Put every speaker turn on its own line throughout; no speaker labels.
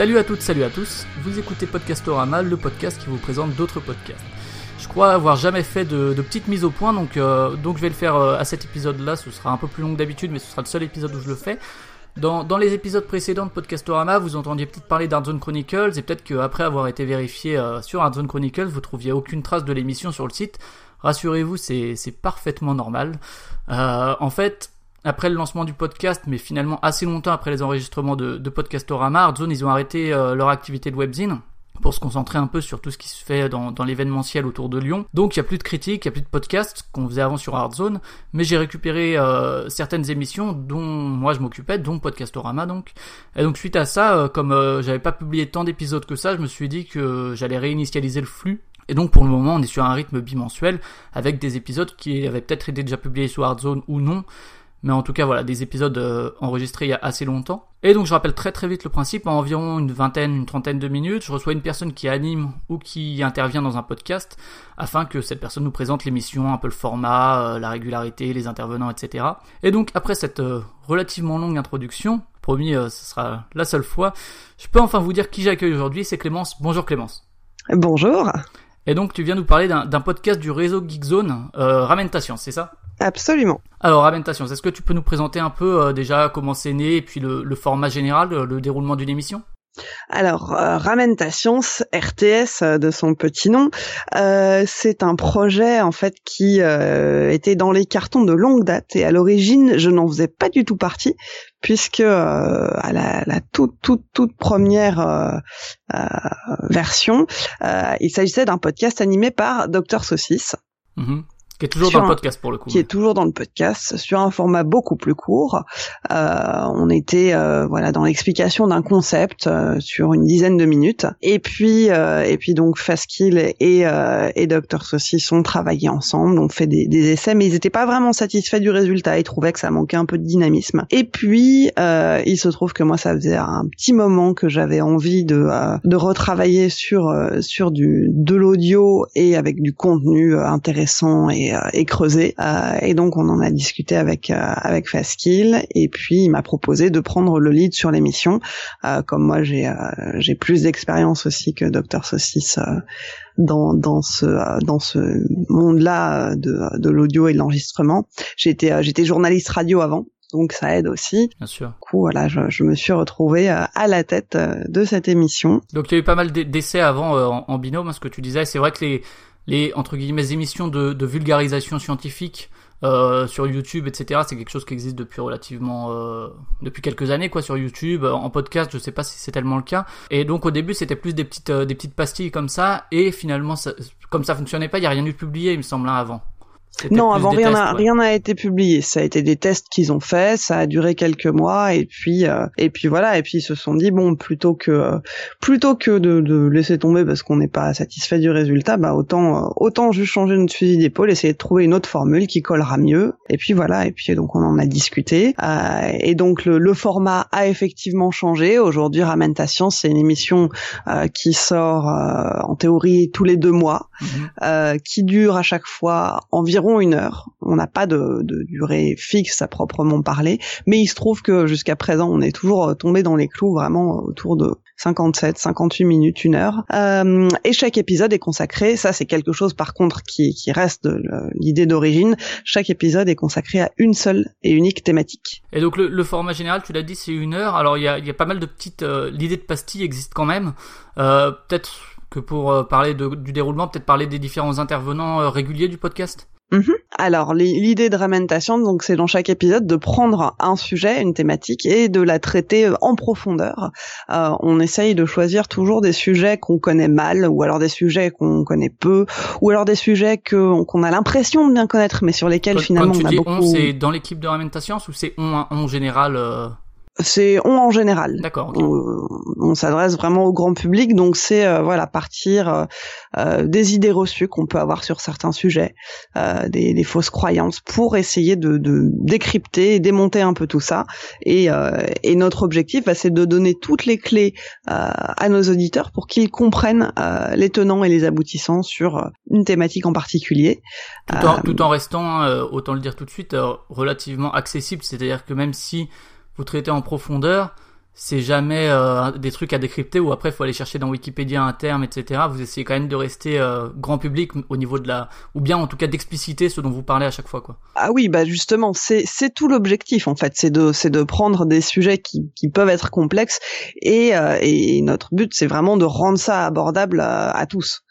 Salut à toutes, salut à tous. Vous écoutez Podcastorama, le podcast qui vous présente d'autres podcasts. Je crois avoir jamais fait de, de petites mises au point, donc, euh, donc je vais le faire euh, à cet épisode-là. Ce sera un peu plus long que d'habitude, mais ce sera le seul épisode où je le fais. Dans, dans les épisodes précédents de Podcastorama, vous entendiez peut-être parler d'Artzone Chronicles, et peut-être qu'après avoir été vérifié euh, sur Artzone Chronicles, vous trouviez aucune trace de l'émission sur le site. Rassurez-vous, c'est parfaitement normal. En fait, après le lancement du podcast, mais finalement assez longtemps après les enregistrements de, Podcastorama, Artzone, ils ont arrêté euh, leur activité de webzine pour se concentrer un peu sur tout ce qui se fait dans, l'événementiel autour de Lyon. Donc il y a plus de critiques, il y a plus de podcasts qu'on faisait avant sur Hardzone, mais j'ai récupéré euh, certaines émissions dont moi je m'occupais, dont Podcastorama donc. Et donc suite à ça, euh, comme j'avais pas publié tant d'épisodes que ça, je me suis dit que j'allais réinitialiser le flux. Et donc pour le moment, on est sur un rythme bimensuel avec des épisodes qui avaient peut-être été déjà publiés sur Hardzone ou non. Mais en tout cas, voilà, des épisodes euh, enregistrés il y a assez longtemps. Et donc je rappelle très très vite le principe, en environ une vingtaine, une trentaine de minutes, je reçois une personne qui anime ou qui intervient dans un podcast, afin que cette personne nous présente l'émission, un peu le format, euh, la régularité, les intervenants, etc. Et donc après cette euh, relativement longue introduction, promis euh, ce sera la seule fois, je peux enfin vous dire qui j'accueille aujourd'hui, c'est Clémence. Bonjour Clémence.
Bonjour.
Et donc tu viens nous parler d'un podcast du réseau Geekzone, euh, Ramène ta science, c'est ça?
Absolument.
Alors, Ramène ta science, est-ce que tu peux nous présenter un peu euh, déjà comment c'est né et puis le, le format général, le déroulement d'une émission?
Alors, euh, Ramène ta science, RTS euh, de son petit nom, euh, c'est un projet en fait qui euh, était dans les cartons de longue date et à l'origine, je n'en faisais pas du tout partie puisque euh, à la, la toute toute toute première euh, euh, version, euh, il s'agissait d'un podcast animé par Docteur Saucisse.
Qui est toujours dans le podcast pour le coup.
qui est toujours dans le podcast sur un format beaucoup plus court. Euh, on était euh, voilà dans l'explication d'un concept euh, sur une dizaine de minutes. Et puis euh, et puis donc Faskill et euh, et Dr Saucisse ont travaillé ensemble, ont fait des, des essais, mais ils n'étaient pas vraiment satisfaits du résultat. Ils trouvaient que ça manquait un peu de dynamisme. Et puis euh, il se trouve que moi ça faisait un petit moment que j'avais envie de euh, de retravailler sur euh, sur du de l'audio et avec du contenu intéressant et, euh, et creusé. Euh, et donc on en a discuté avec euh, avec Faskill et puis il m'a proposé de prendre le lead sur l'émission. Euh, comme moi j'ai euh, j'ai plus d'expérience aussi que Dr Saucisse euh, dans dans ce euh, dans ce monde-là euh, de de l'audio et de l'enregistrement. J'étais euh, j'étais journaliste radio avant. Donc ça aide aussi.
Bien sûr.
Du coup, voilà, je, je me suis retrouvée euh, à la tête euh, de cette émission.
Donc il y a eu pas mal d'e- d'essais avant euh, en, en binôme, hein, ce que tu disais. C'est vrai que les, les entre guillemets émissions de, vulgarisation scientifique euh, sur YouTube, etc. C'est quelque chose qui existe depuis relativement euh, depuis quelques années, quoi, sur YouTube. Euh, En podcast, je sais pas si c'est tellement le cas. Et donc au début, c'était plus des petites des petites pastilles comme ça. Et finalement, ça, comme ça fonctionnait pas, il y a rien eu de publié, il me semble, hein, avant.
Non, avant rien n'a
ouais.
rien n'a été publié. Ça a été des tests qu'ils ont faits, ça a duré quelques mois et puis euh, et puis voilà et puis ils se sont dit bon plutôt que euh, plutôt que de, de laisser tomber parce qu'on n'est pas satisfait du résultat, bah autant euh, autant juste changer notre fusil d'épaule, essayer de trouver une autre formule qui collera mieux. Et puis voilà et puis donc on en a discuté Euh, et donc le, le format a effectivement changé. Aujourd'hui, Ramène ta science, c'est une émission euh, qui sort euh, en théorie tous les deux mois
Mhm.
euh, qui dure à chaque fois environ une heure. On n'a pas de, durée fixe à proprement parler, mais il se trouve que jusqu'à présent, on est toujours euh, tombé dans les clous vraiment autour de 57, 58 minutes, une heure. Euh, et chaque épisode est consacré, ça c'est quelque chose par contre qui, qui reste l'idée d'origine, chaque épisode est consacré à une seule et unique thématique.
Et donc le, format général, tu l'as dit, c'est une heure. Alors il y a, pas mal de petites. euh, L'idée de pastille existe quand même. Peut-être que pour parler du déroulement, peut-être parler des différents intervenants réguliers du podcast?
Mhm. Alors l'i- l'idée de Ramentation, donc c'est dans chaque épisode de prendre un sujet, une thématique et de la traiter euh, en profondeur. Euh, on essaye de choisir toujours des sujets qu'on connaît mal ou alors des sujets qu'on connaît peu ou alors des sujets qu'on a l'impression de bien connaître mais sur lesquels
Quand,
finalement
quand tu
on a
dis
beaucoup.
c'est dans l'équipe de Ramène ta science ou c'est on, on général euh,
C'est on en général.
D'accord.
On, s'adresse vraiment au grand public, donc c'est euh, voilà partir euh, euh, des idées reçues qu'on peut avoir sur certains sujets, des, des, fausses croyances, pour essayer de, de, décrypter et démonter un peu tout ça. Et, et notre objectif, bah, c'est de donner toutes les clés à nos auditeurs pour qu'ils comprennent les tenants et les aboutissants sur une thématique en particulier.
Tout en, tout en restant, autant le dire tout de suite, relativement accessible, c'est-à-dire que même si vous traitez en profondeur, c'est jamais euh, des trucs à décrypter ou après faut aller chercher dans Wikipédia un terme, etc. Vous essayez quand même de rester euh, grand public au niveau de la, ou bien en tout cas d'expliciter ce dont vous parlez à chaque fois, quoi.
Ah oui, bah justement, c'est c'est tout l'objectif en fait, c'est de c'est de prendre des sujets qui qui peuvent être complexes et euh, et notre but c'est vraiment de rendre ça abordable à tous.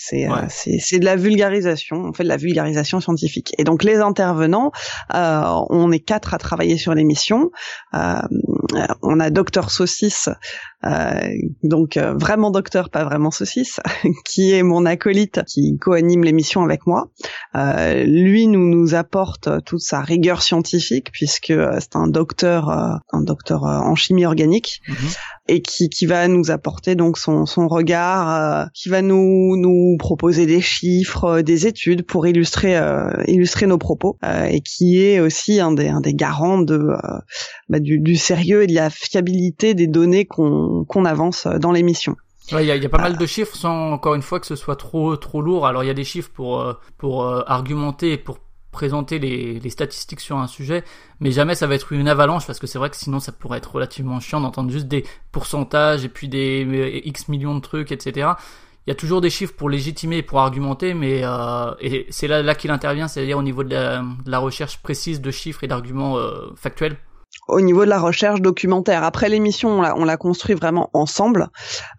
C'est euh, c'est de la vulgarisation, on fait de la vulgarisation scientifique. Et donc les intervenants, euh, on est quatre à travailler sur l'émission. Euh, on a Docteur Saucisse, donc euh, vraiment docteur, pas vraiment saucisse, qui est mon acolyte, qui co-anime l'émission avec moi. Euh, lui nous nous apporte toute sa rigueur scientifique puisque c'est un docteur, un docteur en chimie organique. Mhm. et qui, qui va nous apporter donc son, son regard, qui va nous, nous proposer des chiffres, des études pour illustrer illustrer nos propos, et qui est aussi un des, un des garants de bah, du, du sérieux et de la fiabilité des données qu'on qu'on avance dans l'émission.
Il y, a, pas mal de chiffres sans encore une fois que ce soit trop trop lourd. Alors il y a des chiffres pour euh, pour euh, argumenter pour présenter les, statistiques sur un sujet, mais jamais ça va être une avalanche parce que c'est vrai que sinon ça pourrait être relativement chiant d'entendre juste des pourcentages et puis des euh, x millions de trucs, etc. Il y a toujours des chiffres pour légitimer et pour argumenter, mais et c'est là là qu'il intervient, c'est-à-dire au niveau de la, recherche précise de chiffres et d'arguments factuels
au niveau de la recherche documentaire. Après l'émission, on l'a construit vraiment ensemble.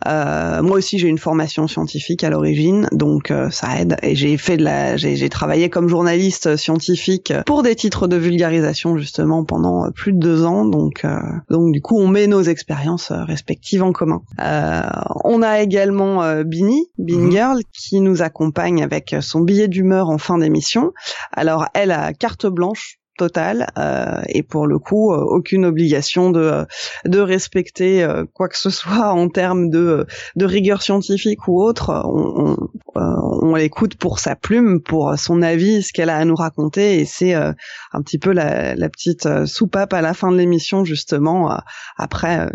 Euh, moi aussi, j'ai une formation scientifique à l'origine, donc euh, ça aide. Et j'ai fait de la, j'ai travaillé comme journaliste scientifique pour des titres de vulgarisation justement pendant plus de deux ans. Donc, euh, donc du coup, on met nos expériences respectives en commun. on a également Bini, Bean mhm. Girl, qui nous accompagne avec son billet d'humeur en fin d'émission. Alors, elle a carte blanche totale euh, et pour le coup euh, aucune obligation de de respecter euh, quoi que ce soit en termes de de rigueur scientifique ou autre. On, on, l'écoute pour sa plume pour son avis ce qu'elle a à nous raconter et c'est un petit peu la, la petite soupape à la fin de l'émission justement après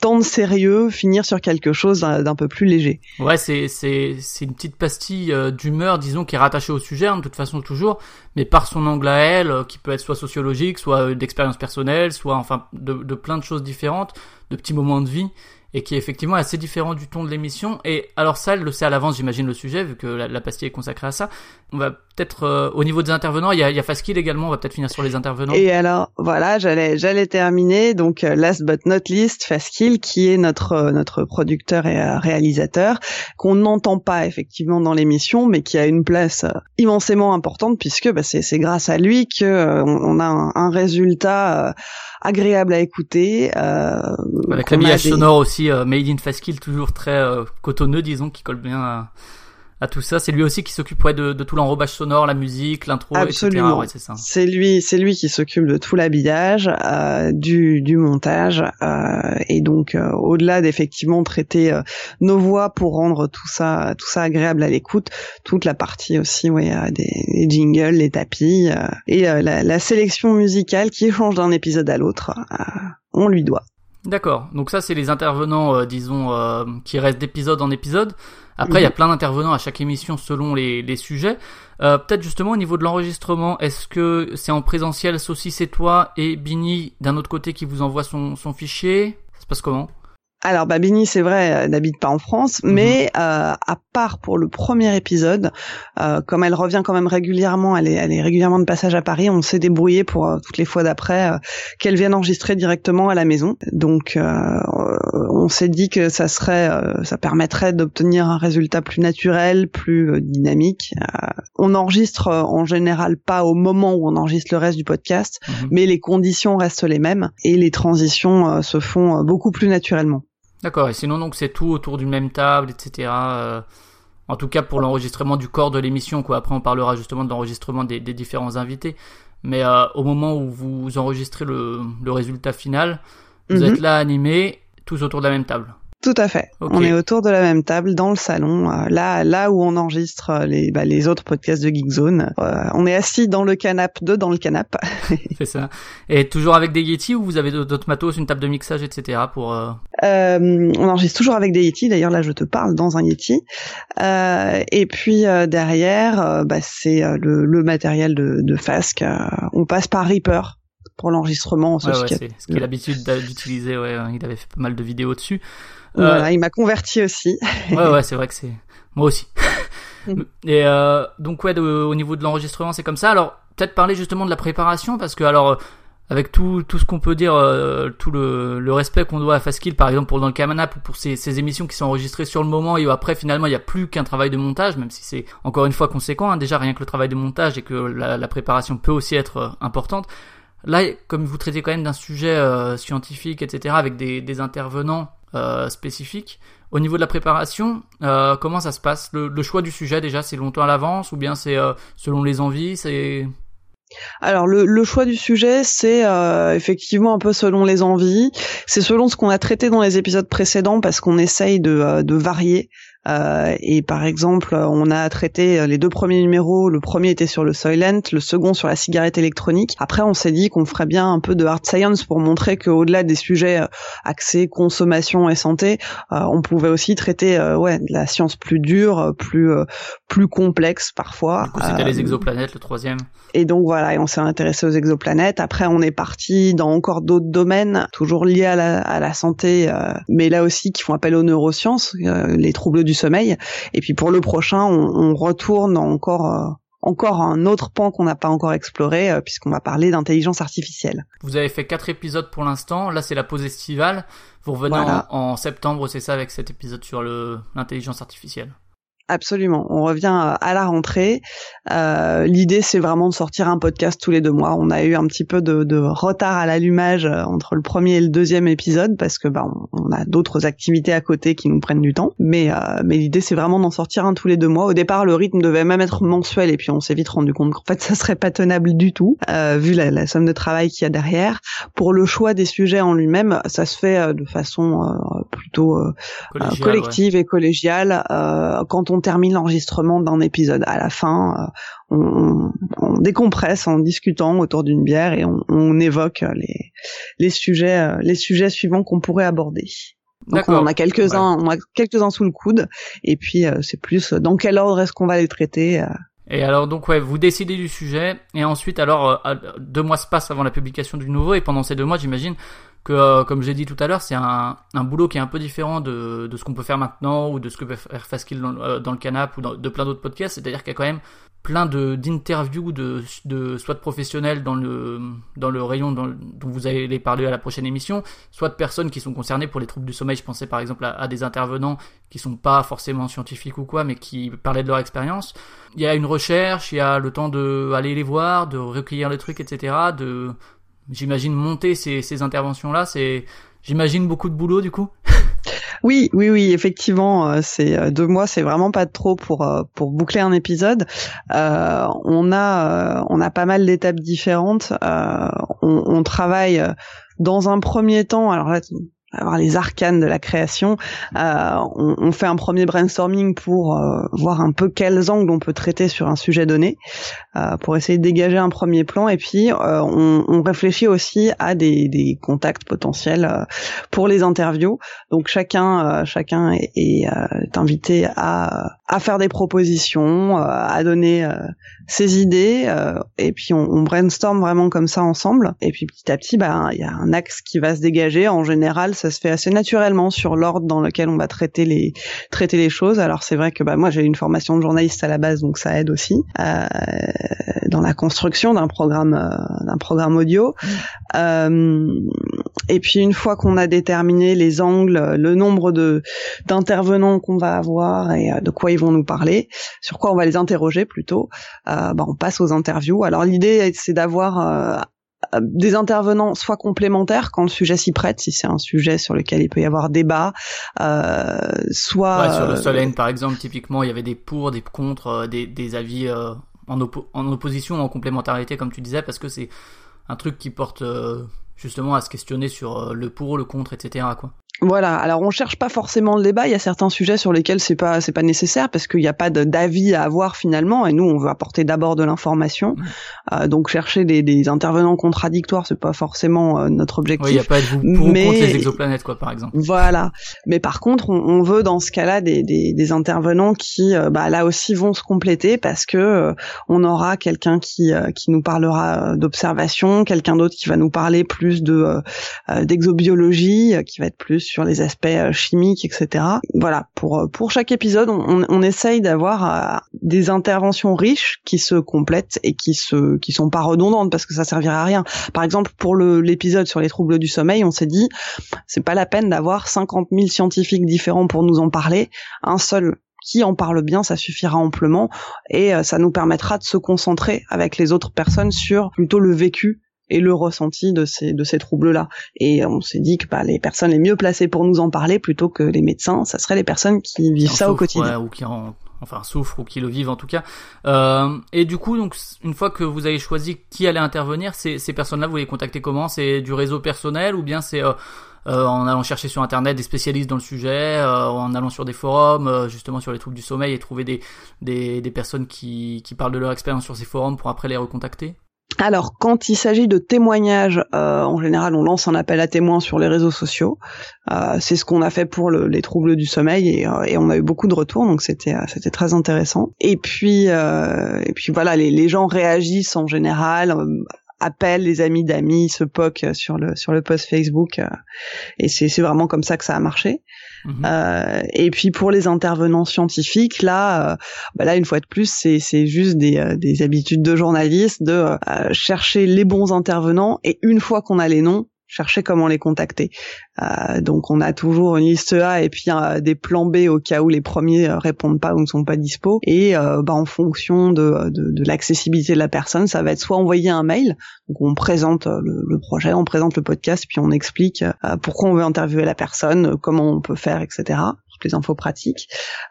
tant de sérieux, finir sur quelque chose d'un peu plus léger.
Ouais, c'est c'est c'est une petite pastille euh, d'humeur, disons, qui est rattachée au sujet, hein, de toute façon toujours, mais par son angle à elle, euh, qui peut être soit sociologique, soit euh, d'expérience personnelle, soit enfin de, de plein de choses différentes, de petits moments de vie et qui est effectivement assez différent du ton de l'émission. Et alors ça, elle le sait à l'avance, j'imagine, le sujet, vu que la, pastille est consacrée à ça. On va peut-être, euh, au niveau des intervenants, il y a, il y a Faskill également, on va peut-être finir sur les intervenants.
Et alors, voilà, j'allais j'allais terminer. Donc, euh, last but not least, Faskill, qui est notre euh, notre producteur et réalisateur, qu'on n'entend pas effectivement dans l'émission, mais qui a une place immensément importante, puisque bah, c'est grâce à lui que on, a un, un résultat agréable à écouter. Euh,
Avec l'habillage sonore aussi, euh, Made in Fastkill, toujours très euh, cotonneux, disons, qui colle bien à, à tout ça. C'est lui aussi qui s'occupe de, de, tout l'enrobage sonore, la musique, l'intro, etc. Ouais, c'est
lui, c'est lui qui s'occupe de tout l'habillage, euh, du, du montage, euh, et donc euh, au-delà d'effectivement traiter euh, nos voix pour rendre tout ça, tout ça agréable à l'écoute, toute la partie aussi, ouais, des, des jingles, les tapis et la, la, sélection musicale qui change d'un épisode à l'autre, on lui doit.
D'accord. Donc ça, c'est les intervenants, disons, qui restent d'épisode en épisode. Après, il y a mhm. plein d'intervenants à chaque émission selon les, les sujets. Euh, Peut-être justement au niveau de l'enregistrement, est-ce que c'est en présentiel, Saucy c'est toi et Bini d'un autre côté qui vous envoie son, son fichier? Ça se passe comment?
Alors Babini, c'est vrai, euh, n'habite pas en France, mhm. mais euh, à part pour le premier épisode, euh, comme elle revient quand même régulièrement, elle est, elle est régulièrement de passage à Paris, on s'est débrouillé pour euh, toutes les fois d'après euh, qu'elle vienne enregistrer directement à la maison. Donc on s'est dit que ça serait, ça permettrait d'obtenir un résultat plus naturel, plus dynamique. on enregistre en général pas au moment où on enregistre le reste du podcast, mhm. mais les conditions restent les mêmes et les transitions se font beaucoup plus naturellement.
D'accord, et sinon donc c'est tout autour d'une même table, etc. Euh, en tout cas pour l'enregistrement du corps de l'émission, quoi. Après on parlera justement de l'enregistrement des, différents invités. Mais euh, au moment où vous enregistrez le, résultat final, Vous
Mhm.
êtes là animés, tous autour de la même table.
Tout à fait. On est autour de la même table dans le salon, euh, là, là où on enregistre euh, les, bah, les autres podcasts de Geekzone. Euh, on est assis dans le canapé, deux dans le canapé.
C'est ça. Et toujours avec des Yeti ou vous avez d'autres matos, une table de mixage, etc. pour. euh,
Euh, on enregistre toujours avec des Yeti. D'ailleurs, là, je te parle dans un Yeti. Euh, et puis euh, derrière, bah, c'est le, le matériel de, de Fask. Euh, on passe par Reaper pour l'enregistrement.
Ouais,
ce
ouais, c'est ce qu'il a l'habitude d'utiliser. Ouais, hein, il avait fait pas mal de vidéos dessus. Euh,
Voilà, il m'a converti aussi.
ouais, ouais, c'est vrai que c'est moi aussi.
Mm.
Et euh, donc ouais, de- au niveau de l'enregistrement, c'est comme ça. Alors peut-être parler justement de la préparation parce que alors euh, avec tout tout ce qu'on peut dire, euh, tout le, le respect qu'on doit à Fastkill, par exemple pour dans le Camanap ou pour ces, ces émissions qui sont enregistrées sur le moment et où après finalement il n'y a plus qu'un travail de montage, même si c'est encore une fois conséquent. hein, déjà rien que le travail de montage et que la, la préparation peut aussi être euh, importante. Là, comme vous traitez quand même d'un sujet euh, scientifique, etc., avec des, des intervenants euh, spécifiques, au niveau de la préparation, euh, comment ça se passe? Le, choix du sujet déjà, c'est longtemps à l'avance ou bien c'est euh, selon les envies C'est
Alors le, choix du sujet, c'est euh, effectivement un peu selon les envies. C'est selon ce qu'on a traité dans les épisodes précédents parce qu'on essaye de varier. Euh, et par exemple, on a traité les deux premiers numéros. Le premier était sur le Soylent, le second sur la cigarette électronique. Après, on s'est dit qu'on ferait bien un peu de hard science pour montrer qu'au-delà des sujets euh, axés consommation et santé, euh, on pouvait aussi traiter euh, ouais de la science plus dure, euh, plus euh, plus complexe parfois.
du coup c'était
Euh,
les exoplanètes, le troisième.
et donc voilà, et on s'est intéressé aux exoplanètes. Après, on est parti dans encore d'autres domaines, toujours liés à la, à la santé, euh, mais là aussi qui font appel aux neurosciences, euh, les troubles du sommeil. Et puis pour le prochain, on, on retourne encore euh, encore un autre pan qu'on n'a pas encore exploré, euh, puisqu'on va parler d'intelligence artificielle.
Vous avez fait quatre épisodes pour l'instant. Là, c'est la pause estivale. Vous revenez
Voilà.
en, en septembre, c'est ça, avec cet épisode sur l'intelligence artificielle.
Absolument. On revient euh, à la rentrée. Euh, L'idée, c'est vraiment de sortir un podcast tous les deux mois. On a eu un petit peu de, de retard à l'allumage euh, entre le premier et le deuxième épisode parce que bah, on, on a d'autres activités à côté qui nous prennent du temps. Mais, euh, mais l'idée, c'est vraiment d'en sortir un tous les deux mois. Au départ, le rythme devait même être mensuel et puis on s'est vite rendu compte qu'en fait, ça serait pas tenable du tout euh, vu la, la somme de travail qu'il y a derrière. Pour le choix des sujets en lui-même, ça se fait euh, de façon euh, plutôt collective et collégiale quand on termine l'enregistrement d'un épisode. À la fin, euh, on, on décompresse en discutant autour d'une bière et on, on évoque les, les sujets euh, les sujets suivants qu'on pourrait aborder. Donc on en a quelques-uns, on a quelques-uns sous le coude, et puis euh, c'est plus euh, dans quel ordre est-ce qu'on va les traiter. euh.
Et alors donc ouais, vous décidez du sujet et ensuite alors deux mois se passent avant la publication du nouveau et pendant ces deux mois j'imagine que euh, comme j'ai dit tout à l'heure c'est un, un boulot qui est un peu différent de, de ce qu'on peut faire maintenant ou de ce que peut faire Faskill dans, euh, dans le canap ou de plein d'autres podcasts c'est-à-dire qu'il y a quand même plein d'interviews de, de soit de professionnels dans le dans le rayon dont vous allez parler à la prochaine émission soit de personnes qui sont concernées pour les troubles du sommeil je pensais par exemple à, à des intervenants qui sont pas forcément scientifiques ou quoi mais qui parlaient de leur expérience il y a une recherche, il y a le temps de aller les voir, de recueillir les trucs, etc. De, j'imagine monter ces, ces interventions-là, c'est, j'imagine beaucoup de boulot du coup.
Oui, oui, oui, effectivement, euh, c'est euh, deux mois, c'est vraiment pas trop pour euh, pour boucler un épisode. Euh, on a on a pas mal d'étapes différentes. Euh, on, on travaille dans un premier temps. Alors là, avoir les arcanes de la création. Euh, on, fait un premier brainstorming pour euh, voir un peu quels angles on peut traiter sur un sujet donné, euh, pour essayer de dégager un premier plan. Et puis on, réfléchit aussi à des, contacts potentiels pour les interviews. Donc chacun, chacun est, invité à, à faire des propositions, à donner ses idées, et puis on, on brainstorm vraiment comme ça ensemble. Et puis petit à petit, bah il y a un axe qui va se dégager. En général, ça se fait assez naturellement sur l'ordre dans lequel on va traiter les traiter les choses. Alors c'est vrai que bah moi j'ai une formation de journaliste à la base, donc ça aide aussi euh, dans la construction d'un programme euh, d'un programme audio. Euh, et puis une fois qu'on a déterminé les angles, le nombre de d'intervenants qu'on va avoir et euh, de quoi ils vont nous parler, sur quoi on va les interroger plutôt, bah, on passe aux interviews. Alors l'idée c'est d'avoir des intervenants soit complémentaires quand le sujet s'y prête, si c'est un sujet sur lequel il peut y avoir débat, euh, soit
Ouais, sur le
euh,
Solène par exemple, typiquement, il y avait des pour, des contre, euh, des, des avis euh, en, oppo- en opposition, en complémentarité, comme tu disais, parce que c'est un truc qui porte euh, justement à se questionner sur le pour, le contre, etc. Quoi.
Voilà. Alors on cherche pas forcément le débat. Il y a certains sujets sur lesquels c'est pas c'est pas nécessaire parce qu'il n'y a pas d'avis à avoir finalement. Et nous on veut apporter d'abord de l'information. Euh, donc chercher des, des, intervenants contradictoires c'est pas forcément euh, notre objectif.
Il y a pas de vous pour mais... contre les exoplanètes quoi par exemple.
Voilà. Mais par contre on, on veut dans ce cas-là des, des, des, intervenants qui euh, bah, là aussi vont se compléter parce que euh, on aura quelqu'un qui qui nous parlera d'observation, quelqu'un d'autre qui va nous parler plus de d'exobiologie, qui va être plus sur les aspects euh, chimiques, etc. Voilà, pour euh, pour chaque épisode, on, on essaye d'avoir euh, des interventions riches qui se complètent et qui se qui sont pas redondantes parce que ça servira à rien. Par exemple, pour le l'épisode sur les troubles du sommeil, on s'est dit c'est pas la peine d'avoir 50 000 scientifiques différents pour nous en parler. Un seul qui en parle bien, ça suffira amplement et ça nous permettra de se concentrer avec les autres personnes sur plutôt le vécu et le ressenti de ces de ces troubles-là. Et on s'est dit que bah, les personnes les mieux placées pour nous en parler plutôt que les médecins, ça serait les personnes qui vivent ça au quotidien.
ou qui en, enfin souffrent ou qui le vivent en tout cas. Euh, et du coup, donc une fois que vous avez choisi qui allait intervenir, ces, ces personnes-là, vous les contactez comment? C'est du réseau personnel ou bien c'est euh, euh, en allant chercher sur internet des spécialistes dans le sujet, euh, en allant sur des forums, euh, justement sur les troubles du sommeil et trouver des, des, des personnes qui, qui parlent de leur expérience sur ces forums pour après les recontacter?
Alors, quand il s'agit de témoignages, euh, en général, on lance un appel à témoins sur les réseaux sociaux. Euh, c'est ce qu'on a fait pour le, les troubles du sommeil et, euh, et, on a eu beaucoup de retours, donc c'était très intéressant. Et puis voilà, les, gens réagissent en général, appellent les amis d'amis, se poquent sur le post Facebook, et c'est vraiment comme ça que ça a marché. Mhm. Euh, et puis pour les intervenants scientifiques, là, euh, bah là une fois de plus, c'est juste des, euh, des habitudes de journalistes de chercher les bons intervenants et une fois qu'on a les noms, chercher comment les contacter. Euh, donc on a toujours une liste A et puis euh, des plans B au cas où les premiers euh, répondent pas ou ne sont pas dispo. Et bah, en fonction de, de, de l'accessibilité de la personne, ça va être soit envoyer un mail, donc on présente le, le projet, on présente le podcast, puis on explique pourquoi on veut interviewer la personne, comment on peut faire, etc les infos pratiques.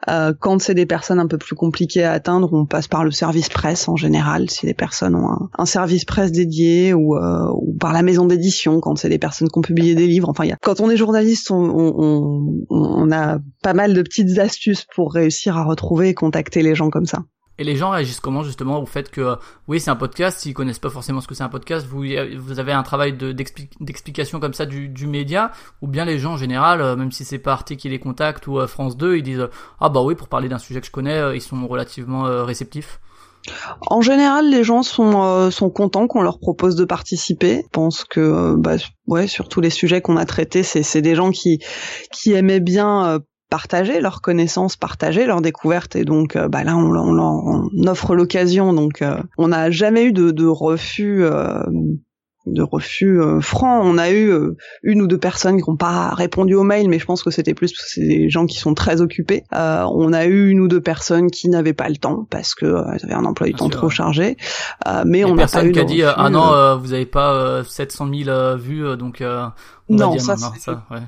Euh, quand c'est des personnes un peu plus compliquées à atteindre, on passe par le service presse en général, si les personnes ont un, service presse dédié ou, euh, ou par la maison d'édition, quand c'est des personnes qui ont publié des livres. Enfin, y a, quand on est journaliste, on, on, on a pas mal de petites astuces pour réussir à retrouver et contacter les gens comme ça.
Et les gens réagissent comment justement au fait que oui c'est un podcast, s'ils connaissent pas forcément ce que c'est un podcast, vous vous avez un travail d'explication comme ça du, du, média, ou bien les gens en général, euh, même si c'est pas Arte qui les contacte ou euh, France 2, ils disent ah bah oui pour parler d'un sujet que je connais, euh, ils sont relativement réceptifs.
En général, les gens sont sont contents qu'on leur propose de participer. Je pense que bah ouais, sur tous les sujets qu'on a traités, c'est c'est des gens qui qui aimaient bien partager leurs connaissances, partager leurs découvertes et donc euh, bah là on, on, on offre l'occasion donc euh, on n'a jamais eu de, de refus euh, de refus euh, francs. On a eu euh, une ou deux personnes qui n'ont pas répondu au mail, mais je pense que c'était plus parce que c'est des gens qui sont très occupés. Euh, on a eu une ou deux personnes qui n'avaient pas le temps parce que elles avaient un emploi du temps trop chargé. mais on n'a pas eu
qui a dit ah non vous avez pas 700 000 vues donc
non, ça,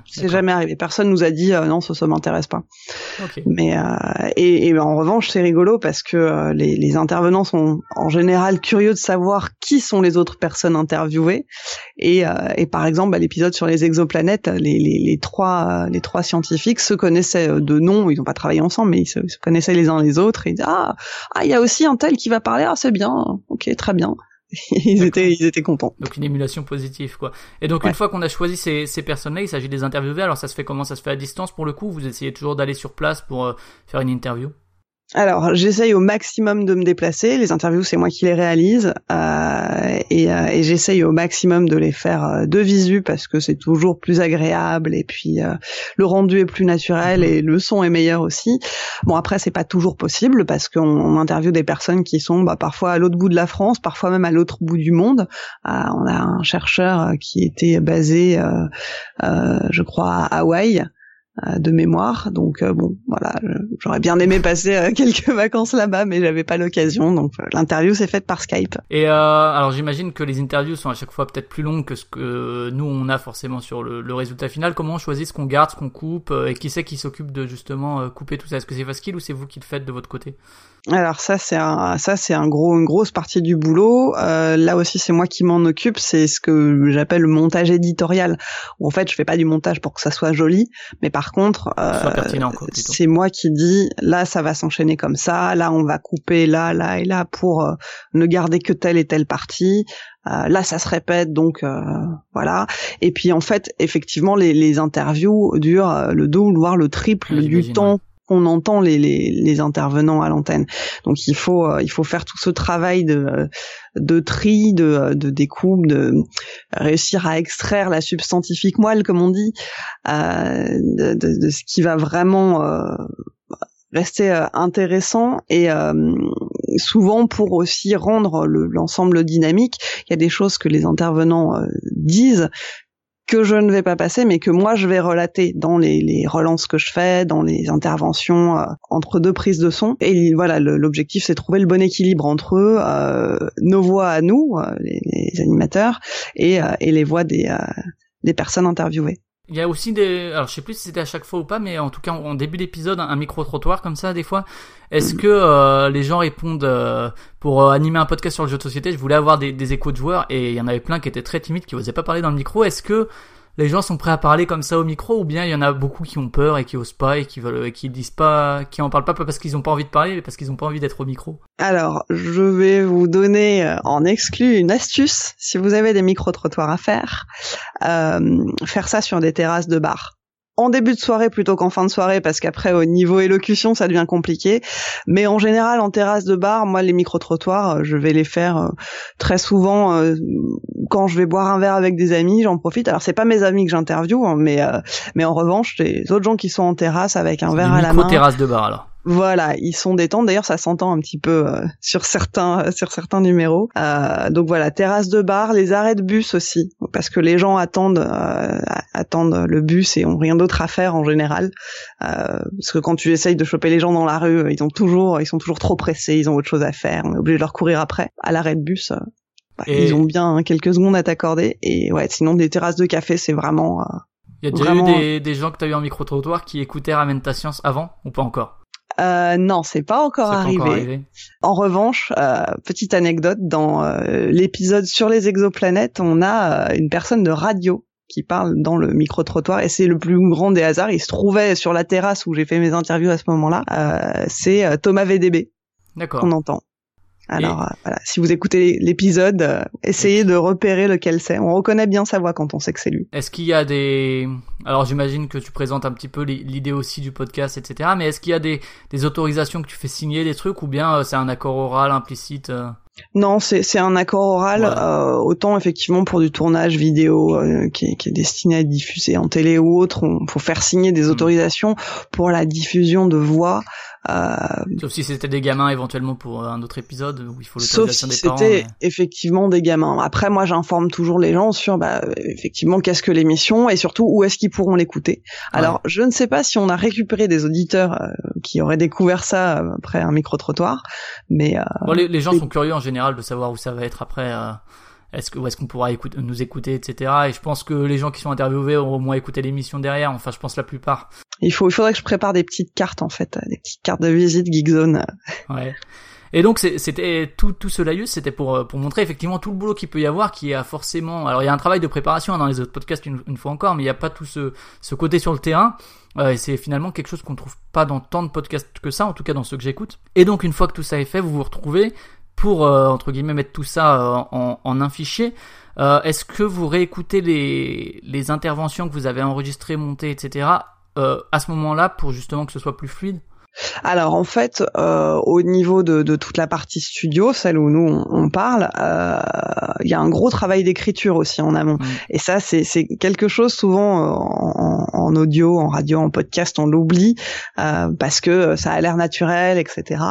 c'est jamais arrivé. Personne nous a dit non, ça, ça m'intéresse pas. Mais et, et, en revanche, c'est rigolo parce que les, les intervenants sont en général curieux de savoir qui sont les autres personnes interviewées et, euh, et par exemple, bah, l'épisode sur les exoplanètes, les, les, les, trois, les trois scientifiques se connaissaient euh, de nom, ils n'ont pas travaillé ensemble, mais ils se, connaissaient les uns les autres. Et ils disaient, ah, ah, il y a aussi un tel qui va parler, ah, c'est bien, ok, très bien. Ils étaient ils étaient contents.
Donc une émulation positive quoi. Et donc une fois qu'on a choisi ces, ces personnes-là, il s'agit de les interviewer. Alors ça se fait comment? Ça se fait à distance pour le coup? Vous essayez toujours d'aller sur place pour euh, faire une interview?
Alors, j'essaye au maximum de me déplacer. Les interviews, c'est moi qui les réalise, euh, et, euh, j'essaye au maximum de les faire euh, de visu parce que c'est toujours plus agréable et puis euh, le rendu est plus naturel et le son est meilleur aussi. Bon, après, c'est pas toujours possible parce qu'on on interviewe des personnes qui sont bah, parfois à l'autre bout de la France, parfois même à l'autre bout du monde. on a un chercheur qui était basé, je crois, à Hawaï. Euh, de mémoire. Donc euh, bon, voilà, j'aurais bien aimé passer euh, quelques vacances là-bas, mais j'avais pas l'occasion. Donc l'interview s'est faite par Skype.
Et alors j'imagine que les interviews sont à chaque fois peut-être plus longues que ce que nous on a forcément sur le, le résultat final. Comment on choisit ce qu'on garde, ce qu'on coupe, et qui c'est qui s'occupe de justement couper tout ça? Est-ce que c'est facile ou c'est vous qui le faites de votre côté?
Alors ça c'est un ça c'est un gros une grosse partie du boulot. Euh, là aussi c'est moi qui m'en occupe. C'est ce que j'appelle le montage éditorial. Où en fait je fais pas du montage pour que ça soit joli, mais par contre euh, c'est moi qui dis là ça va s'enchaîner comme ça. Là on va couper là là et là pour euh, ne garder que telle et telle partie. Euh, là, ça se répète, donc euh, voilà. Et puis en fait, effectivement, les, les interviews durent le double, voire le triple du temps qu'on entend les, les, les, intervenants à l'antenne. Donc il faut euh, il faut faire tout ce travail de de tri, de, de découpe, de réussir à extraire la substantifique moelle, comme on dit, euh, de, de, de, ce qui va vraiment euh, rester euh, intéressant et souvent pour aussi rendre l'ensemble dynamique, il y a des choses que les intervenants disent que je ne vais pas passer, mais que moi je vais relater dans les, les relances que je fais, dans les interventions euh, entre deux prises de son. Et voilà, l'objectif c'est trouver le bon équilibre entre euh, nos voix à nous, euh, les, les, animateurs, et, et les voix des, des personnes interviewées.
Il y a aussi des, alors je sais plus si c'était à chaque fois ou pas, mais en tout cas en, début d'épisode, un, micro trottoir comme ça des fois. Est-ce que euh, les gens répondent euh, pour euh, animer un podcast sur le jeu de société? Je voulais avoir des, des échos de joueurs et il y en avait plein qui étaient très timides, qui osaient pas parler dans le micro. Est-ce que les gens sont prêts à parler comme ça au micro ou bien il y en a beaucoup qui ont peur et qui osent pas et qui veulent et qui disent pas qui en parlent pas parce qu'ils ont pas envie de parler mais parce qu'ils ont pas envie d'être au micro.
Alors, je vais vous donner euh, en exclu une astuce si vous avez des micro trottoirs à faire, euh, faire ça sur des terrasses de bar en début de soirée plutôt qu'en fin de soirée parce qu'après au niveau élocution ça devient compliqué. Mais en général en terrasse de bar, moi les micro trottoirs, euh, je vais les faire euh, très souvent euh, quand je vais boire un verre avec des amis, j'en profite. Alors c'est pas mes amis que j'interviewe, hein, mais mais en revanche les autres gens qui sont en terrasse avec un verre à la main.
terrasse de bar alors.
Voilà, ils sont détendus. D'ailleurs, ça s'entend un petit peu euh, sur certains euh, sur certains numéros. Euh, donc voilà, terrasse de bar, les arrêts de bus aussi, parce que les gens attendent attendent le bus et ont rien d'autre à faire en général. parce que quand tu essayes de choper les gens dans la rue, ils ont toujours ils sont toujours trop pressés, ils ont autre chose à faire. On est obligé de leur courir après. À l'arrêt de bus, bah, ils ont bien hein, quelques secondes à t'accorder. Et ouais, sinon des terrasses de café, c'est vraiment
il y a déjà eu des, des, gens que tu as eu en micro-trottoir qui écoutaient Ramène ta science avant ou pas encore?
Euh, non, c'est pas encore arrivé. En revanche, euh, petite anecdote, dans euh, l'épisode sur les exoplanètes, on a euh, une personne de radio qui parle dans le micro-trottoir et c'est le plus grand des hasards. Il se trouvait sur la terrasse où j'ai fait mes interviews à ce moment-là. c'est Thomas VDB.
D'accord.
On entend. Alors euh, voilà, si vous écoutez l'épisode, euh, essayez de repérer lequel c'est. On reconnaît bien sa voix quand on sait que c'est lui.
Est-ce qu'il y a des... Alors j'imagine que tu présentes un petit peu l'idée aussi du podcast, etc. Mais est-ce qu'il y a des, des, autorisations que tu fais signer, des trucs, ou bien euh, c'est un accord oral implicite
non, c'est un accord oral, autant effectivement pour du tournage vidéo qui, est, qui, est, destiné à être diffusé en télé ou autre, on faut faire signer des hmm. autorisations pour la diffusion de voix.
Euh, Sauf si c'était des gamins éventuellement pour un autre épisode où il faut
l'autorisation si des parents. C'était effectivement des gamins. Après, moi, j'informe toujours les gens sur, bah, effectivement, qu'est-ce que l'émission et surtout où est-ce qu'ils pourront l'écouter. Alors, je ne sais pas si on a récupéré des auditeurs euh, qui auraient découvert ça euh, après un micro trottoir, mais
bon, les, gens sont curieux en général de savoir où ça va être après est-ce que est-ce qu'on pourra écouter, nous écouter, etc. Et je pense que les gens qui sont interviewés auront au moins écouté l'émission derrière. Enfin, je pense la plupart.
Il faut, il faudrait que je prépare des petites cartes en fait, des petites cartes de visite Geekzone.
Ouais. Et donc c'était tout tout ce laïus, c'était pour euh, pour montrer effectivement tout le boulot qu'il peut y avoir, qui a forcément. Alors il y a un travail de préparation hein, dans les autres podcasts une, fois encore, mais il n'y a pas tout ce ce côté sur le terrain. Euh, et c'est finalement quelque chose qu'on trouve pas dans tant de podcasts que ça, en tout cas dans ceux que j'écoute. Et donc une fois que tout ça est fait, vous vous retrouvez pour euh, entre guillemets mettre tout ça euh, en, un fichier. Euh, est-ce que vous réécoutez les, les interventions que vous avez enregistrées, montées, etc. à ce moment-là pour justement que ce soit plus fluide?
Alors en fait, euh, au niveau de, de, toute la partie studio, celle où nous on, parle, euh, il y a un gros travail d'écriture aussi en amont. Et ça, c'est quelque chose souvent euh, en, en, audio, en radio, en podcast, on l'oublie euh, parce que ça a l'air naturel, etc.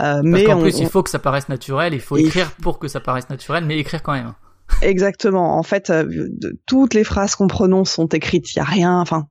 Euh, mais en plus, il faut que ça paraisse naturel. Il faut écrire pour que ça paraisse naturel, mais écrire quand même.
Exactement. En fait, toutes les phrases qu'on prononce sont écrites. Il y a rien. Enfin,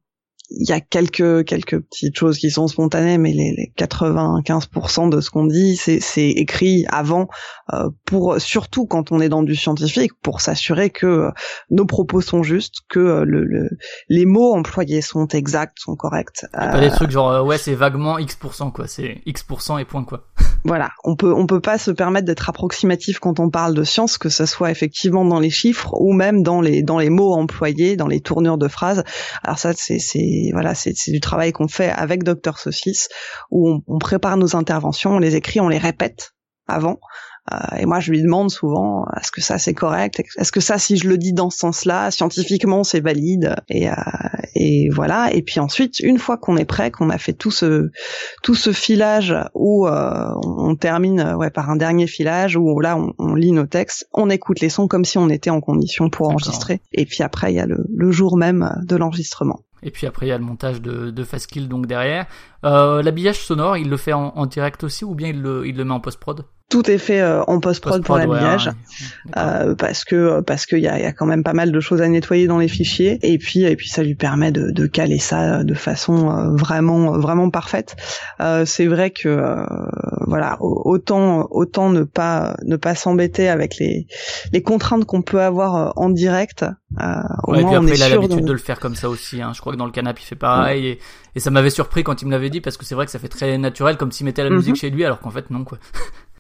il y a quelques quelques petites choses qui sont spontanées, mais les, les 95% de ce qu'on dit, c'est c'est écrit avant euh, pour surtout quand on est dans du scientifique pour s'assurer que euh, nos propos sont justes, que euh, le, le, les mots employés sont exacts, sont corrects.
pas des trucs genre ouais c'est vaguement x% quoi, c'est x% et point quoi.
Voilà, on peut on peut pas se permettre d'être approximatif quand on parle de science, que ce soit effectivement dans les chiffres ou même dans les dans les mots employés, dans les tournures de phrases. Alors ça c'est c'est voilà c'est du travail qu'on fait avec Docteur Saucisse où on, prépare nos interventions, on les écrit, on les répète avant et moi, je lui demande souvent, est-ce que ça c'est correct? Est-ce que ça, si je le dis dans ce sens-là, scientifiquement, c'est valide? Et, euh, et voilà. Et puis ensuite, une fois qu'on est prêt, qu'on a fait tout ce tout ce filage où euh, on termine ouais par un dernier filage où là on, on, lit nos textes, on écoute les sons comme si on était en condition pour enregistrer. Et puis après, il y a le, le jour même de l'enregistrement.
Et puis après, il y a le montage de, de Fastkill donc derrière. Euh, L'habillage sonore, il le fait en, en, direct aussi ou bien il le, il le met en post-prod?
Tout est fait euh, en post-prod pour l'habillage ouais, euh, parce que parce qu'il y a, y a quand même pas mal de choses à nettoyer dans les fichiers et puis et puis ça lui permet de, de caler ça de façon euh, vraiment vraiment parfaite. Euh, c'est vrai que euh, voilà autant autant ne pas ne pas s'embêter avec les les contraintes qu'on peut avoir en direct.
au moins, et puis après, on est il a l'habitude de... de... le faire comme ça aussi. Hein. Je crois que dans le canapé il fait pareil et, et ça m'avait surpris quand il me l'avait dit parce que c'est vrai que ça fait très naturel comme s'il mettait la musique mm -hmm. chez lui alors qu'en fait non quoi.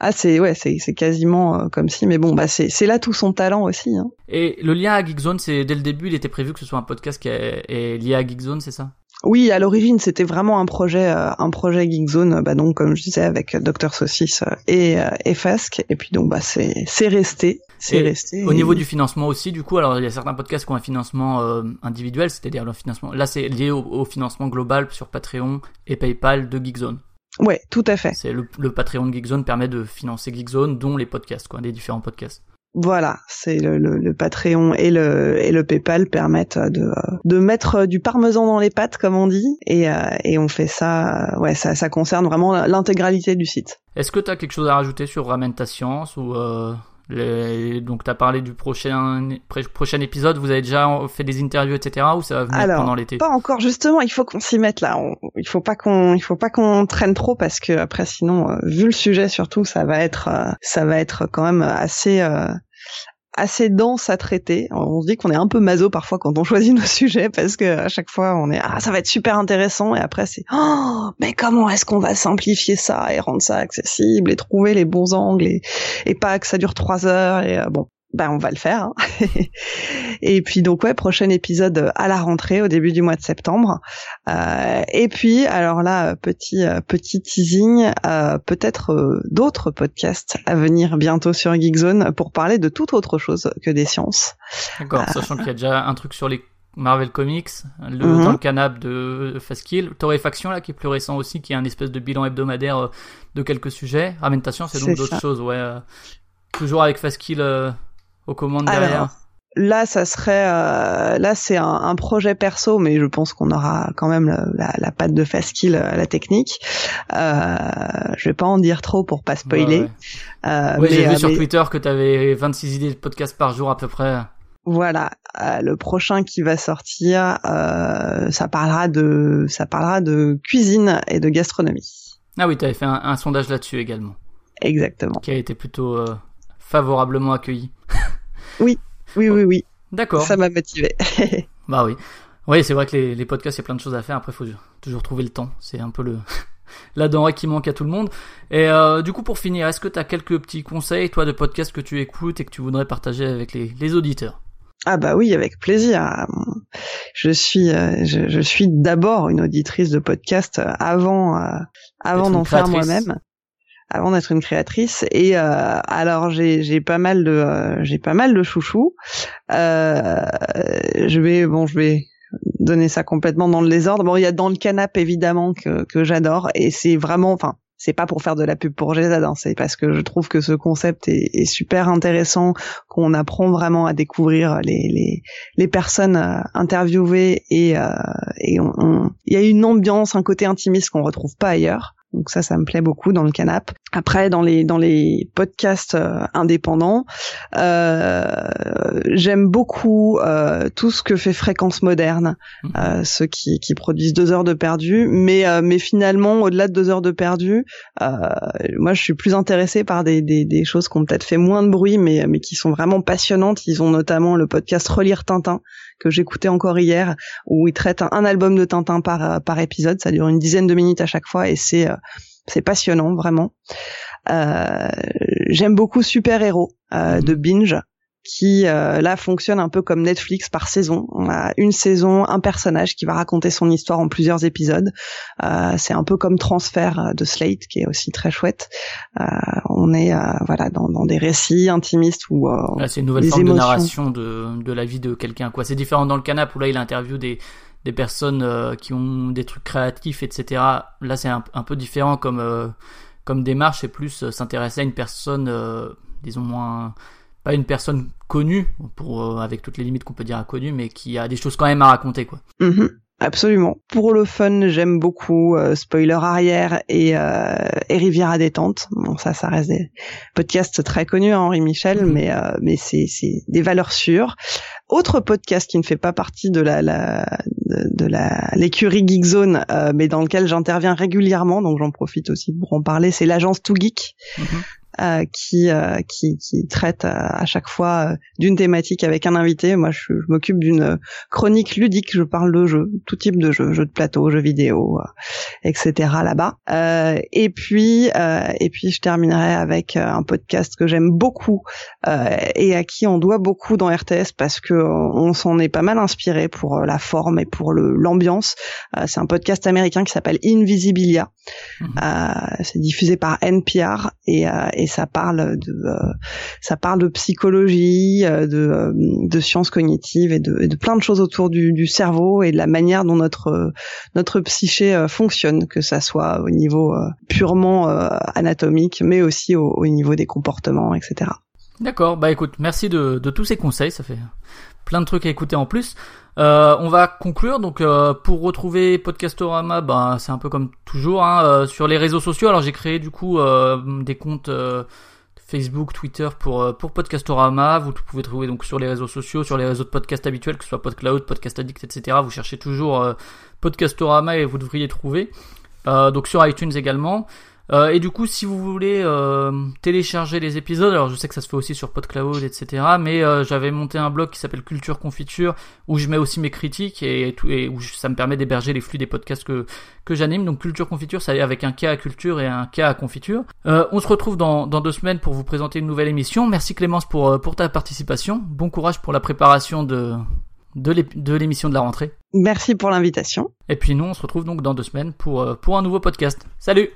Ah c'est ouais c'est c'est quasiment euh, comme si mais bon bah c'est c'est là tout son talent aussi. Hein.
Et le lien à Geekzone c'est dès le début il était prévu que ce soit un podcast qui est, est lié à Geekzone c'est ça?
Oui à l'origine c'était vraiment un projet euh, un projet Geekzone bah donc comme je disais avec Dr Saucisse et et Fasque et puis donc bah c'est c'est resté c'est resté.
Au et... niveau du financement aussi du coup alors il y a certains podcasts qui ont un financement euh, individuel c'est-à-dire le financement là c'est lié au, au financement global sur Patreon et PayPal de Geekzone.
Ouais, tout à fait.
C'est le, le, Patreon de Geekzone permet de financer Geekzone, dont les podcasts, quoi, les différents podcasts.
Voilà, c'est le, le, le, Patreon et le et le PayPal permettent de de mettre du parmesan dans les pâtes, comme on dit, et euh, et on fait ça. Ouais, ça ça concerne vraiment l'intégralité du site.
Est-ce que tu as quelque chose à rajouter sur Ramène ta science ou euh, les... Donc, tu as parlé du prochain, prochain épisode. Vous avez déjà fait des interviews, etc. Ou ça va venir
Alors,
pendant l'été
Pas encore. Justement, il faut qu'on s'y mette là. On... Il faut pas qu'on, il faut pas qu'on traîne trop parce que après, sinon, euh, vu le sujet surtout, ça va être, euh, ça va être quand même assez. Euh, assez dense à traiter. On se dit qu'on est un peu maso parfois quand on choisit nos sujets parce que à chaque fois on est ah ça va être super intéressant et après c'est oh mais comment est-ce qu'on va simplifier ça et rendre ça accessible et trouver les bons angles et, pas que ça dure trois heures et euh, bon ben on va le faire. Hein. et puis donc ouais, prochain épisode à la rentrée au début du mois de septembre. Euh, et puis alors là petit euh, petit teasing, euh, peut-être euh, d'autres podcasts à venir bientôt sur Geekzone pour parler de toute autre chose que des sciences.
D'accord, sachant qu'il y a déjà un truc sur les Marvel Comics, le mm -hmm. dans le canap de Fastkill, Torréfaction là qui est plus récent aussi, qui est un espèce de bilan hebdomadaire de quelques sujets. Ramentation, c'est donc d'autres choses, ouais. toujours avec Fastkill aux commandes derrière
Là, ça serait, euh, là, c'est un, un, projet perso, mais je pense qu'on aura quand même la, la, la patte de Fastkill à la technique. Euh, je vais pas en dire trop pour pas spoiler.
Ouais, ouais. Euh, j'ai vu sur mais... Twitter que tu avais 26 idées de podcast par jour à peu près.
Voilà, euh, le prochain qui va sortir, euh, ça parlera de, ça parlera de cuisine et de gastronomie.
Ah oui, tu avais fait un, un sondage là-dessus également.
Exactement.
Qui a été plutôt euh, favorablement accueilli.
oui, oui, oui, oui.
D'accord.
Ça m'a motivé.
bah oui. Oui, c'est vrai que les, les podcasts, il y a plein de choses à faire. Après, il faut toujours trouver le temps. C'est un peu le la denrée qui manque à tout le monde. Et euh, du coup, pour finir, est-ce que tu as quelques petits conseils, toi, de podcasts que tu écoutes et que tu voudrais partager avec les, les auditeurs?
Ah bah oui, avec plaisir. Je suis, euh, je, je, suis d'abord une auditrice de podcast avant, euh, avant d'en faire moi-même avant d'être une créatrice. Et euh, alors j'ai pas mal de euh, j'ai pas mal de chouchous. Euh, je vais bon je vais donner ça complètement dans le désordre. Bon il y a dans le canap évidemment que que j'adore. Et c'est vraiment enfin c'est pas pour faire de la pub pour Gézad, hein, c'est parce que je trouve que ce concept est, est super intéressant, qu'on apprend vraiment à découvrir les, les, les personnes interviewées. Et, euh, et on, on, il y a une ambiance, un côté intimiste qu'on retrouve pas ailleurs. Donc ça, ça me plaît beaucoup dans le canap. Après, dans les dans les podcasts euh, indépendants, euh, j'aime beaucoup euh, tout ce que fait Fréquence Moderne, mhm. ceux qui, qui produisent deux heures de perdu. Mais mais finalement, au-delà de deux heures de perdu, moi, je suis plus intéressée par des, des, des choses qui ont peut-être fait moins de bruit, mais mais qui sont vraiment passionnantes. Ils ont notamment le podcast Relire Tintin que j'écoutais encore hier, où ils traitent un, album de Tintin par par épisode. Ça dure une dizaine de minutes à chaque fois et c'est c'est passionnant vraiment. Euh, j'aime beaucoup Super Héros euh, mhm. de Binge qui euh, là fonctionne un peu comme Netflix par saison. On a une saison, un personnage qui va raconter son histoire en plusieurs épisodes. Euh, c'est un peu comme Transfert de Slate qui est aussi très chouette. Euh, on est voilà dans, dans, des récits intimistes ou
c'est une nouvelle forme de narration de, de la vie de quelqu'un. Quoi, c'est différent dans le canap où là il interviewe des des personnes euh, qui ont des trucs créatifs, etc. Là, c'est un, peu différent comme euh, comme démarche, c'est plus euh, s'intéresser à une personne, disons moins pas une personne connue pour avec toutes les limites qu'on peut dire inconnue, mais qui a des choses quand même à raconter, quoi.
Mm-hmm. Absolument. Pour le fun, j'aime beaucoup Spoiler Arrière et, et Rivière à détente. Bon, ça, ça reste des podcasts très connus, hein, Henri Michel, mm-hmm. mais mais c'est c'est des valeurs sûres. Autre podcast qui ne fait pas partie de la, la de, la l'écurie Geekzone, euh, mais dans lequel j'interviens régulièrement, donc j'en profite aussi pour en parler, c'est l'agence Too Geek. Mhm. Euh, qui, euh, qui, qui traite à chaque fois d'une thématique avec un invité. Moi, je, m'occupe d'une chronique ludique. Je parle de jeux, tout type de jeux, jeux de plateau, jeux vidéo, etc. Là-bas. et puis, et puis, je terminerai avec un podcast que j'aime beaucoup et à qui on doit beaucoup dans RTS parce que on s'en est pas mal inspiré pour la forme et pour l'ambiance. c'est un podcast américain qui s'appelle Invisibilia. Mhm. c'est diffusé par NPR et et ça parle de euh, ça parle de psychologie, euh, de, euh, de sciences cognitives et de, plein de choses autour du, cerveau et de la manière dont notre notre psyché fonctionne, que ça soit au niveau purement anatomique, mais aussi au, au, niveau des comportements, etc.
D'accord, bah écoute, merci de tous ces conseils, ça fait plein de trucs à écouter en plus. Euh, on va conclure donc euh, pour retrouver Podcastorama, ben c'est un peu comme toujours hein, euh, sur les réseaux sociaux. Alors j'ai créé du coup des comptes Facebook, Twitter pour Podcastorama. Vous pouvez trouver donc sur les réseaux sociaux, sur les réseaux de podcast habituels, que ce soit PodCloud, Podcast Addict, etc. Vous cherchez toujours Podcastorama et vous devriez trouver. donc sur iTunes également. Euh, et du coup, si vous voulez euh, télécharger les épisodes, alors je sais que ça se fait aussi sur PodCloud, etc. Mais euh, j'avais monté un blog qui s'appelle Culture Confiture où je mets aussi mes critiques et, et où ça me permet d'héberger les flux des podcasts que que j'anime. Donc Culture Confiture, c'est avec un K à culture et un K à confiture. on se retrouve dans, dans deux semaines pour vous présenter une nouvelle émission. Merci Clémence pour pour ta participation. Bon courage pour la préparation de de l'émission de la rentrée.
Merci pour l'invitation.
Et puis nous, on se retrouve donc dans deux semaines pour, pour un nouveau podcast. Salut